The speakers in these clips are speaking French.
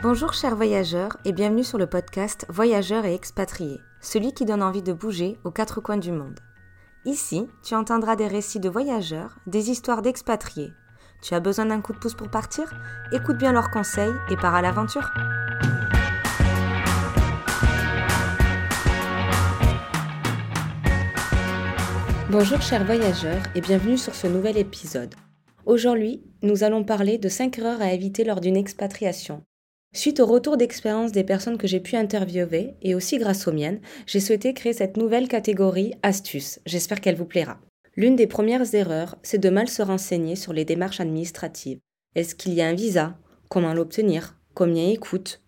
Bonjour chers voyageurs et bienvenue sur le podcast Voyageurs et expatriés, celui qui donne envie de bouger aux quatre coins du monde. Ici, tu entendras des récits de voyageurs, des histoires d'expatriés. Tu as besoin d'un coup de pouce pour partir? Écoute bien leurs conseils et pars à l'aventure. Bonjour chers voyageurs et bienvenue sur ce nouvel épisode. Aujourd'hui, nous allons parler de 5 erreurs à éviter lors d'une expatriation. Suite au retour d'expérience des personnes que j'ai pu interviewer, et aussi grâce aux miennes, j'ai souhaité créer cette nouvelle catégorie astuces. J'espère qu'elle vous plaira. L'une des premières erreurs, c'est de mal se renseigner sur les démarches administratives. Est-ce qu'il y a un visa? Comment l'obtenir? Combien il coûte?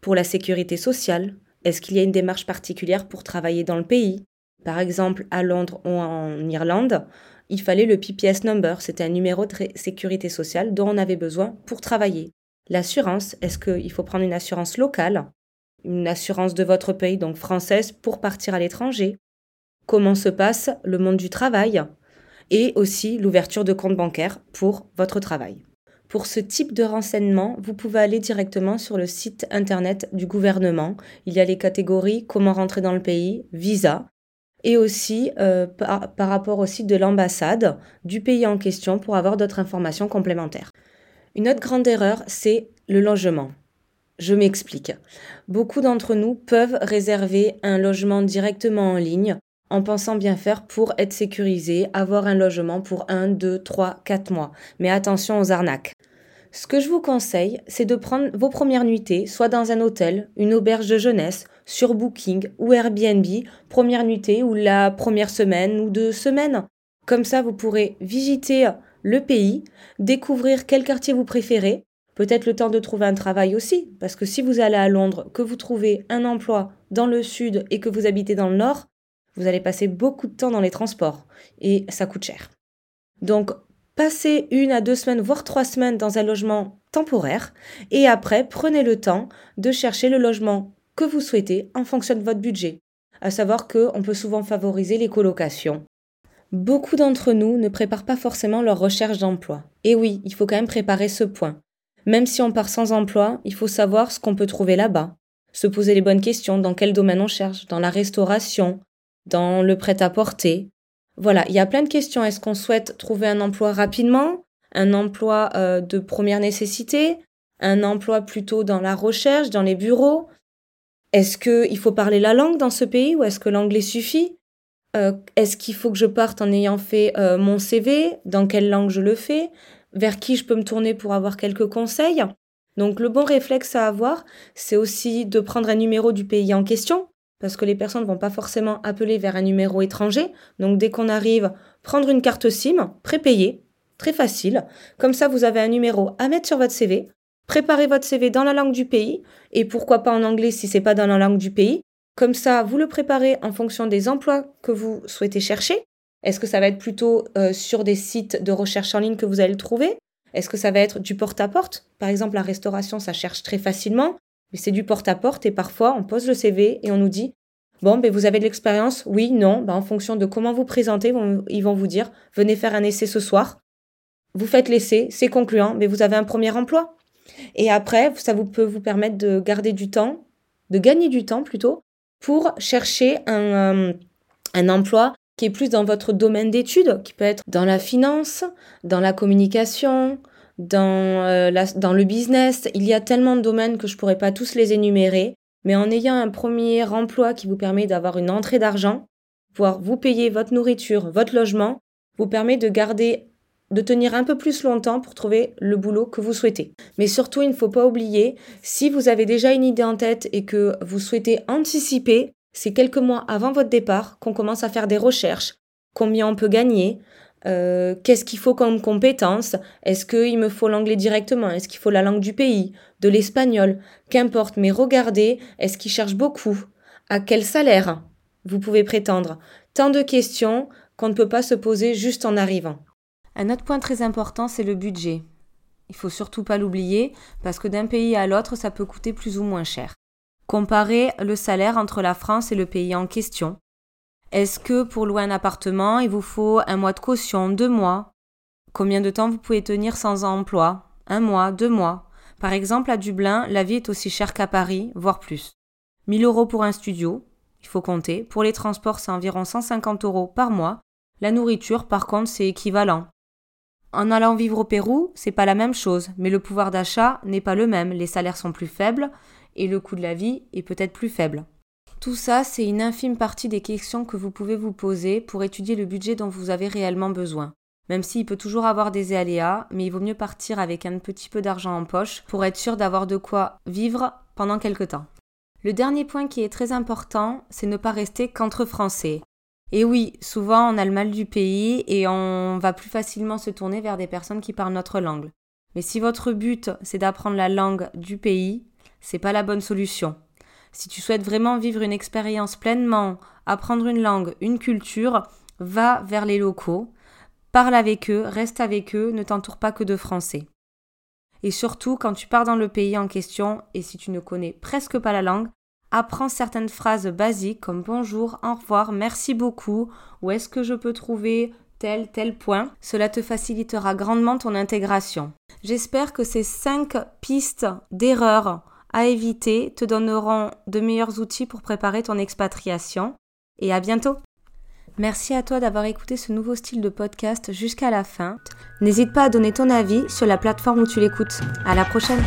Pour la sécurité sociale, est-ce qu'il y a une démarche particulière pour travailler dans le pays? Par exemple, à Londres ou en Irlande, il fallait le PPS number, c'était un numéro de sécurité sociale dont on avait besoin pour travailler. L'assurance, est-ce qu'il faut prendre une assurance locale, une assurance de votre pays, donc française, pour partir à l'étranger? Comment se passe le monde du travail Et aussi l'ouverture de compte bancaire pour votre travail? Pour ce type de renseignement, vous pouvez aller directement sur le site internet du gouvernement. Il y a les catégories comment rentrer dans le pays, visa, et aussi euh, par rapport au site de l'ambassade du pays en question pour avoir d'autres informations complémentaires. Une autre grande erreur, c'est le logement. Je m'explique. Beaucoup d'entre nous peuvent réserver un logement directement en ligne en pensant bien faire pour être sécurisé, avoir un logement pour 1, 2, 3, 4 mois. Mais attention aux arnaques. Ce que je vous conseille, c'est de prendre vos premières nuitées, soit dans un hôtel, une auberge de jeunesse, sur Booking ou Airbnb, première nuitée ou la première semaine ou deux semaines. Comme ça, vous pourrez visiter le pays, découvrir quel quartier vous préférez, peut-être le temps de trouver un travail aussi, parce que si vous allez à Londres, que vous trouvez un emploi dans le sud et que vous habitez dans le nord, vous allez passer beaucoup de temps dans les transports et ça coûte cher. Donc, passez une à deux semaines, voire trois semaines dans un logement temporaire et après, prenez le temps de chercher le logement que vous souhaitez en fonction de votre budget. À savoir qu'on peut souvent favoriser les colocations Beaucoup d'entre nous ne préparent pas forcément leur recherche d'emploi. Et oui, il faut quand même préparer ce point. Même si on part sans emploi, il faut savoir ce qu'on peut trouver là-bas. Se poser les bonnes questions, dans quel domaine on cherche, dans la restauration, dans le prêt-à-porter. Voilà, il y a plein de questions. Est-ce qu'on souhaite trouver un emploi rapidement, un emploi euh, de première nécessité, un emploi plutôt dans la recherche, dans les bureaux? Est-ce qu'il faut parler la langue dans ce pays ou est-ce que l'anglais suffit? Euh, est-ce qu'il faut que je parte en ayant fait euh, mon CV Dans quelle langue je le fais? Vers qui je peux me tourner pour avoir quelques conseils? Donc le bon réflexe à avoir, c'est aussi de prendre un numéro du pays en question, parce que les personnes ne vont pas forcément appeler vers un numéro étranger. Donc dès qu'on arrive, prendre une carte SIM, prépayée, très facile. Comme ça, vous avez un numéro à mettre sur votre CV. Préparez votre CV dans la langue du pays, et pourquoi pas en anglais si c'est pas dans la langue du pays. Comme ça, vous le préparez en fonction des emplois que vous souhaitez chercher. Est-ce que ça va être plutôt euh, sur des sites de recherche en ligne que vous allez le trouver? Est-ce que ça va être du porte-à-porte? Par exemple, la restauration, ça cherche très facilement, mais c'est du porte-à-porte et parfois on pose le CV et on nous dit Bon, ben vous avez de l'expérience Oui, non. Ben, en fonction de comment vous présentez, ils vont vous dire Venez faire un essai ce soir. Vous faites l'essai, c'est concluant, mais vous avez un premier emploi. Et après, ça vous peut vous permettre de garder du temps, de gagner du temps plutôt, pour chercher un, euh, un emploi qui est plus dans votre domaine d'études, qui peut être dans la finance, dans la communication, dans, euh, dans le business. Il y a tellement de domaines que je pourrais pas tous les énumérer, mais en ayant un premier emploi qui vous permet d'avoir une entrée d'argent, pouvoir vous payer votre nourriture, votre logement, vous permet de garder de tenir un peu plus longtemps pour trouver le boulot que vous souhaitez. Mais surtout, il ne faut pas oublier, si vous avez déjà une idée en tête et que vous souhaitez anticiper, c'est quelques mois avant votre départ qu'on commence à faire des recherches. Combien on peut gagner? Euh, Qu'est-ce qu'il faut comme compétences Est-ce qu'il me faut l'anglais directement? Est-ce qu'il faut la langue du pays? De l'espagnol? Qu'importe, mais regardez, est-ce qu'il cherche beaucoup? À quel salaire? Vous pouvez prétendre Tant de questions qu'on ne peut pas se poser juste en arrivant. Un autre point très important, c'est le budget. Il faut surtout pas l'oublier, parce que d'un pays à l'autre, ça peut coûter plus ou moins cher. Comparez le salaire entre la France et le pays en question. Est-ce que pour louer un appartement, il vous faut un mois de caution, deux mois? Combien de temps vous pouvez tenir sans emploi? Un mois, deux mois? Par exemple, à Dublin, la vie est aussi chère qu'à Paris, voire plus. 1000 euros pour un studio, il faut compter. Pour les transports, c'est environ 150 euros par mois. La nourriture, par contre, c'est équivalent. En allant vivre au Pérou, c'est pas la même chose, mais le pouvoir d'achat n'est pas le même, les salaires sont plus faibles et le coût de la vie est peut-être plus faible. Tout ça, c'est une infime partie des questions que vous pouvez vous poser pour étudier le budget dont vous avez réellement besoin. Même s'il peut toujours avoir des aléas, mais il vaut mieux partir avec un petit peu d'argent en poche pour être sûr d'avoir de quoi vivre pendant quelque temps. Le dernier point qui est très important, c'est ne pas rester qu'entre Français. Et oui, souvent on a le mal du pays et on va plus facilement se tourner vers des personnes qui parlent notre langue. Mais si votre but c'est d'apprendre la langue du pays, c'est pas la bonne solution. Si tu souhaites vraiment vivre une expérience pleinement, apprendre une langue, une culture, va vers les locaux, parle avec eux, reste avec eux, ne t'entoure pas que de Français. Et surtout, quand tu pars dans le pays en question, et si tu ne connais presque pas la langue, apprends certaines phrases basiques comme bonjour, au revoir, merci beaucoup, où est-ce que je peux trouver tel, tel point? Cela te facilitera grandement ton intégration. J'espère que ces 5 pistes d'erreurs à éviter te donneront de meilleurs outils pour préparer ton expatriation. Et à bientôt Merci à toi d'avoir écouté ce nouveau style de podcast jusqu'à la fin. N'hésite pas à donner ton avis sur la plateforme où tu l'écoutes. À la prochaine